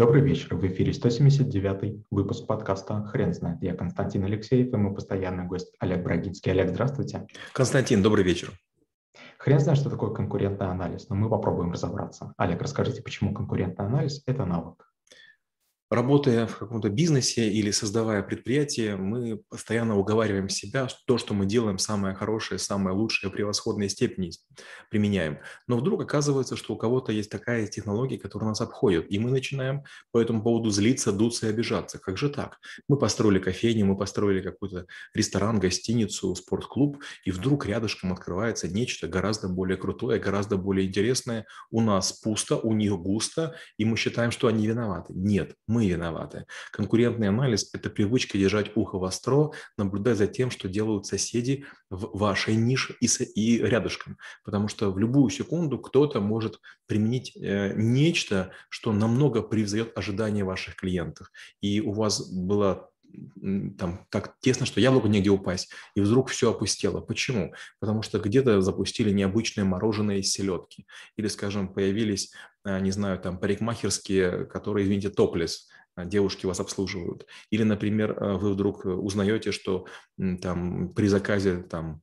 Добрый вечер. В эфире 179 выпуск подкаста «Хрен знает». Я Константин Алексеев и мой постоянный гость Олег Брагинский. Олег, здравствуйте. Константин, добрый вечер. Хрен знает, что такое конкурентный анализ, но мы попробуем разобраться. Олег, расскажите, почему конкурентный анализ – это навык? Работая в каком-то бизнесе или создавая предприятие, мы постоянно уговариваем себя, что то, что мы делаем, самое хорошее, самое лучшее, превосходной степени применяем. Но вдруг оказывается, что у кого-то есть такая технология, которая нас обходит, и мы начинаем по этому поводу злиться, дуться и обижаться. Как же так? Мы построили кофейню, мы построили какой-то ресторан, гостиницу, спортклуб, и вдруг рядышком открывается нечто гораздо более крутое, гораздо более интересное. У нас пусто, у них густо, и мы считаем, что они виноваты. Нет, мы мы виноваты. Конкурентный анализ – это привычка держать ухо востро, наблюдать за тем, что делают соседи в вашей нише и, и рядышком. Потому что в любую секунду кто-то может применить э, нечто, что намного превзойдет ожидания ваших клиентов. И у вас была там так тесно, что яблоку негде упасть, и вдруг все опустело. Почему? Потому что где-то запустили необычное мороженое из селедки, или, скажем, появились, не знаю, там парикмахерские, которые, извините, топлес, а, девушки вас обслуживают. Или, например, а, вы вдруг узнаете, что там при заказе там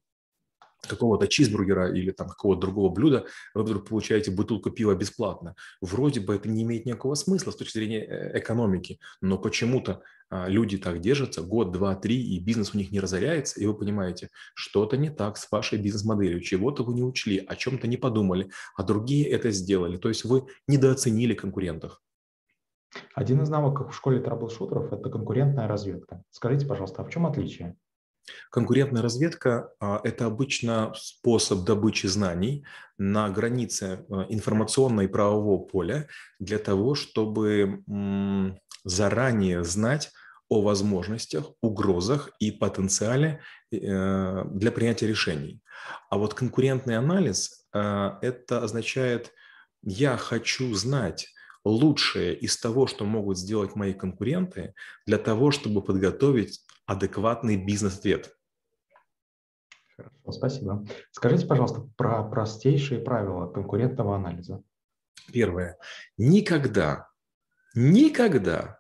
какого-то чизбургера или там какого-то другого блюда, вы вдруг получаете бутылку пива бесплатно. Вроде бы это не имеет никакого смысла с точки зрения э, экономики, но почему-то а, люди так держатся год, два, три, и бизнес у них не разоряется, и вы понимаете, что-то не так с вашей бизнес-моделью, чего-то вы не учли, о чем-то не подумали, а другие это сделали. То есть вы недооценили конкурентов. Один из навыков в школе трэблшутеров – это конкурентная разведка. Скажите, пожалуйста, а в чем отличие? Конкурентная разведка – это обычно способ добычи знаний на границе а, информационного и правового поля для того, чтобы заранее знать о возможностях, угрозах и потенциале э, для принятия решений. А вот конкурентный анализ а, – это означает, я хочу знать лучшее из того, что могут сделать мои конкуренты, для того, чтобы подготовить адекватный бизнес-ответ. Хорошо, спасибо. Скажите, пожалуйста, про простейшие правила конкурентного анализа. Первое. Никогда, никогда,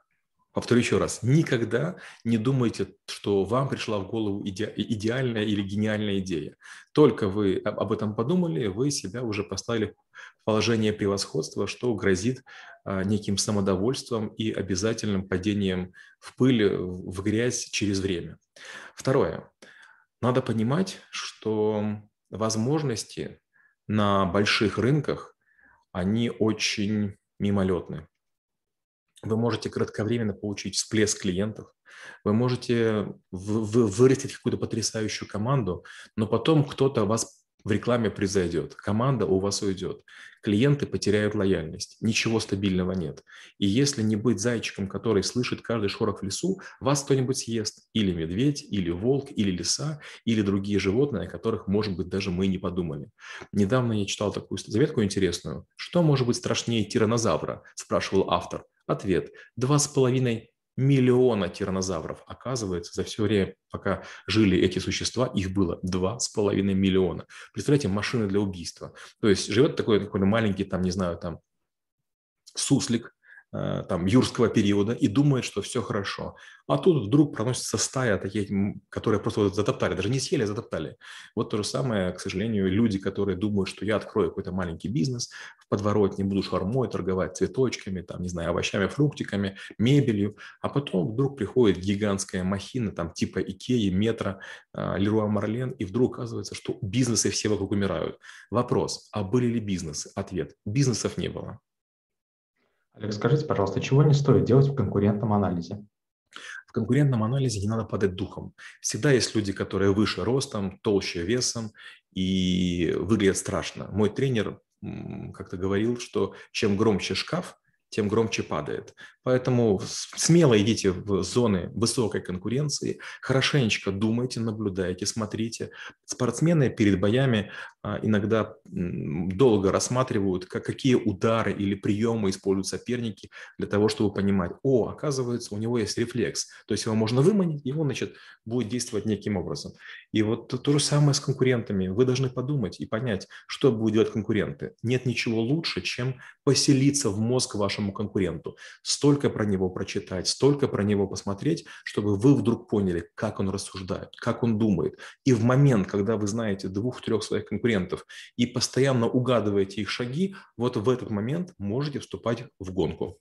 повторю еще раз, никогда не думайте, что вам пришла в голову иде, идеальная или гениальная идея. Только вы об этом подумали, вы себя уже поставили в положение превосходства, что грозит а, неким самодовольством и обязательным падением в пыль, в грязь через время. Второе. Надо понимать, что возможности на больших рынках, они очень мимолетны. Вы можете кратковременно получить всплеск клиентов, вы можете вырастить какую-то потрясающую команду, но потом кто-то вас в рекламе произойдет, команда у вас уйдет, клиенты потеряют лояльность, ничего стабильного нет. И если не быть зайчиком, который слышит каждый шорох в лесу, вас кто-нибудь съест. Или медведь, или волк, или лиса, или другие животные, о которых, может быть, даже мы не подумали. Недавно я читал такую заветку интересную. Что может быть страшнее тиранозавра? Спрашивал автор. Ответ. Два с половиной миллиона тиранозавров. Оказывается, за все время, пока жили эти существа, их было два с половиной миллиона. Представляете, машины для убийства. То есть живет такой, такой маленький, там, не знаю, там, суслик, там, юрского периода и думает, что все хорошо. А тут вдруг проносится стая таких, которые просто вот затоптали, даже не съели, а затоптали. Вот то же самое, к сожалению, люди, которые думают, что я открою какой-то маленький бизнес в подворотне, буду шармой торговать цветочками, там, не знаю, овощами, фруктиками, мебелью, а потом вдруг приходит гигантская махина, там, типа Икеи, Метро, э, Леруа Марлен, и вдруг оказывается, что бизнесы все вокруг умирают. Вопрос, а были ли бизнесы? Ответ, бизнесов не было. Олег, скажите, пожалуйста, чего не стоит делать в конкурентном анализе? В конкурентном анализе не надо падать духом. Всегда есть люди, которые выше ростом, толще весом и выглядят страшно. Мой тренер как-то говорил, что чем громче шкаф, тем громче падает. Поэтому смело идите в зоны высокой конкуренции, хорошенечко думайте, наблюдайте, смотрите. Спортсмены перед боями а, иногда долго рассматривают, как, какие удары или приемы используют соперники для того, чтобы понимать, о, оказывается, у него есть рефлекс, то есть его можно выманить, и он, значит, будет действовать неким образом. И вот то же самое с конкурентами. Вы должны подумать и понять, что будут делать конкуренты. Нет ничего лучше, чем поселиться в мозг вашему конкуренту, столько про него прочитать, столько про него посмотреть, чтобы вы вдруг поняли, как он рассуждает, как он думает. И в момент, когда вы знаете двух-трех своих конкурентов и постоянно угадываете их шаги, вот в этот момент можете вступать в гонку.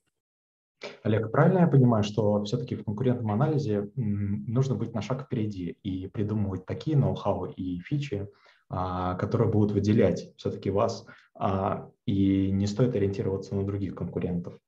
Олег, правильно я понимаю, что все-таки в конкурентном анализе нужно быть на шаг впереди и придумывать такие ноу-хау и фичи, а, которые будут выделять все-таки вас, а, и не стоит ориентироваться на других конкурентов?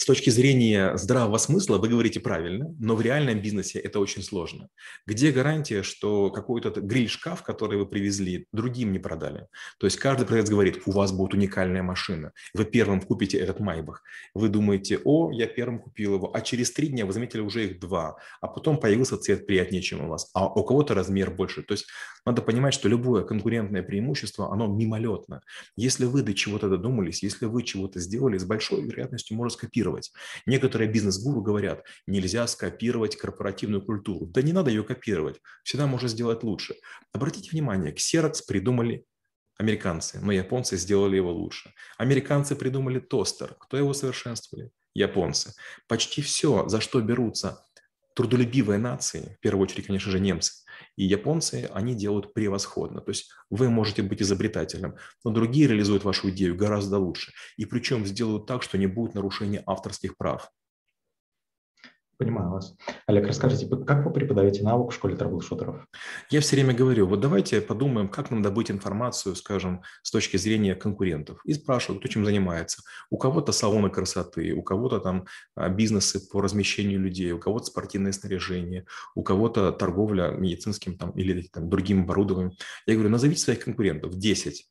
С точки зрения здравого смысла вы говорите правильно, но в реальном бизнесе это очень сложно. Где гарантия, что какой-то гриль-шкаф, который вы привезли, другим не продали? То есть каждый продавец говорит, у вас будет уникальная машина, вы первым купите этот Майбах. Вы думаете, о, я первым купил его, а через три дня вы заметили уже их два, а потом появился цвет приятнее, чем у вас, а у кого-то размер больше. То есть надо понимать, что любое конкурентное преимущество, оно мимолетно. Если вы до чего-то додумались, если вы чего-то сделали, с большой вероятностью можно скопировать скопировать. Некоторые бизнес-гуру говорят, нельзя скопировать корпоративную культуру. Да не надо ее копировать, всегда можно сделать лучше. Обратите внимание, Xerox придумали американцы, но японцы сделали его лучше. Американцы придумали тостер. Кто его совершенствовали? Японцы. Почти все, за что берутся трудолюбивые нации, в первую очередь, конечно же, немцы, и японцы, они делают превосходно. То есть вы можете быть изобретателем, но другие реализуют вашу идею гораздо лучше. И причем сделают так, что не будет нарушения авторских прав. Понимаю вас. Олег, расскажите, как вы преподаете навык в школе трэблшутеров? Я все время говорю, вот давайте подумаем, как нам добыть информацию, скажем, с точки зрения конкурентов. И спрашиваю, кто чем занимается. У кого-то салоны красоты, у кого-то там а, бизнесы по размещению людей, у кого-то спортивное снаряжение, у кого-то торговля медицинским там, или там, другим оборудованием. Я говорю, назовите своих конкурентов 10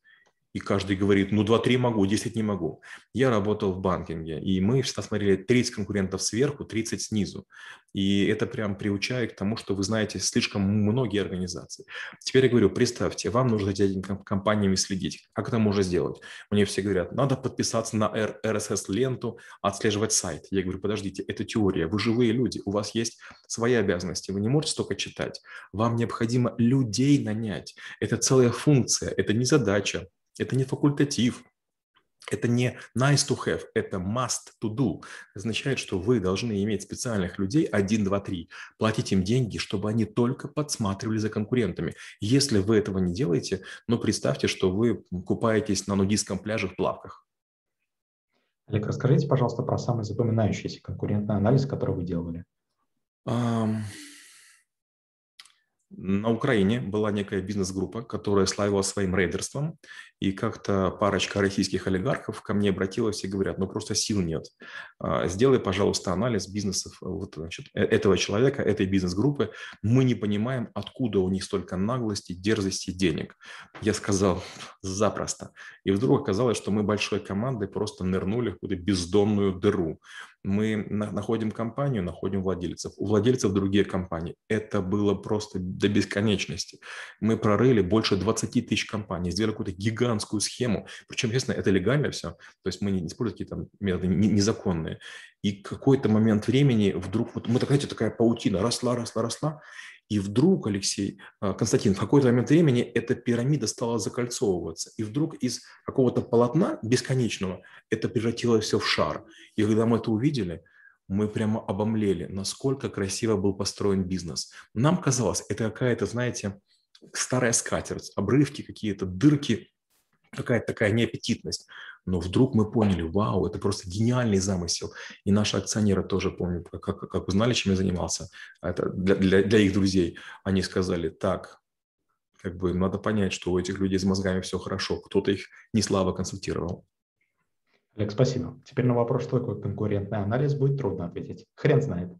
и каждый говорит, ну 2-3 могу, 10 не могу. Я работал в банкинге, и мы всегда смотрели 30 конкурентов сверху, 30 снизу. И это прям приучает к тому, что вы знаете слишком многие организации. Теперь я говорю, представьте, вам нужно за этими компаниями следить. Как это можно сделать? Мне все говорят, надо подписаться на RSS-ленту, отслеживать сайт. Я говорю, подождите, это теория, вы живые люди, у вас есть свои обязанности, вы не можете столько читать. Вам необходимо людей нанять. Это целая функция, это не задача, это не факультатив, это не nice to have, это must to do. Это означает, что вы должны иметь специальных людей 1, 2, 3, платить им деньги, чтобы они только подсматривали за конкурентами. Если вы этого не делаете, ну представьте, что вы купаетесь на нудистском пляже в плавках. Олег, расскажите, пожалуйста, про самый запоминающийся конкурентный анализ, который вы делали. Um, на Украине была некая бизнес-группа, которая славилась своим рейдерством, и как-то парочка российских олигархов ко мне обратилась и говорят, ну просто сил нет. А, сделай, пожалуйста, анализ бизнесов вот, значит, э, этого человека, этой бизнес-группы. Мы не понимаем, откуда у них столько наглости, дерзости, денег. Я сказал, запросто. И вдруг оказалось, что мы большой командой просто нырнули в какую-то бездонную дыру мы находим компанию, находим владельцев. У владельцев другие компании. Это было просто до бесконечности. Мы прорыли больше 20 тысяч компаний, сделали какую-то гигантскую схему. Причем, естественно, это легально все. То есть мы не используем какие-то методы незаконные. И какой-то момент времени вдруг, вот мы, знаете, такая паутина росла, росла, росла. И вдруг, Алексей, а, Константин, в какой-то момент времени эта пирамида стала закольцовываться. И вдруг из какого-то полотна бесконечного это превратилось все в шар. И когда мы это увидели, мы прямо обомлели, насколько красиво был построен бизнес. Нам казалось, это какая-то, знаете, старая скатерть, обрывки какие-то, дырки, какая-то такая неаппетитность. Но вдруг мы поняли, вау, это просто гениальный замысел. И наши акционеры тоже помню, как, как узнали, чем я занимался, это для, для, для их друзей, они сказали, так, как бы надо понять, что у этих людей с мозгами все хорошо, кто-то их не слабо консультировал. Олег, спасибо. Теперь на вопрос, что такое конкурентный анализ, будет трудно ответить. Хрен знает.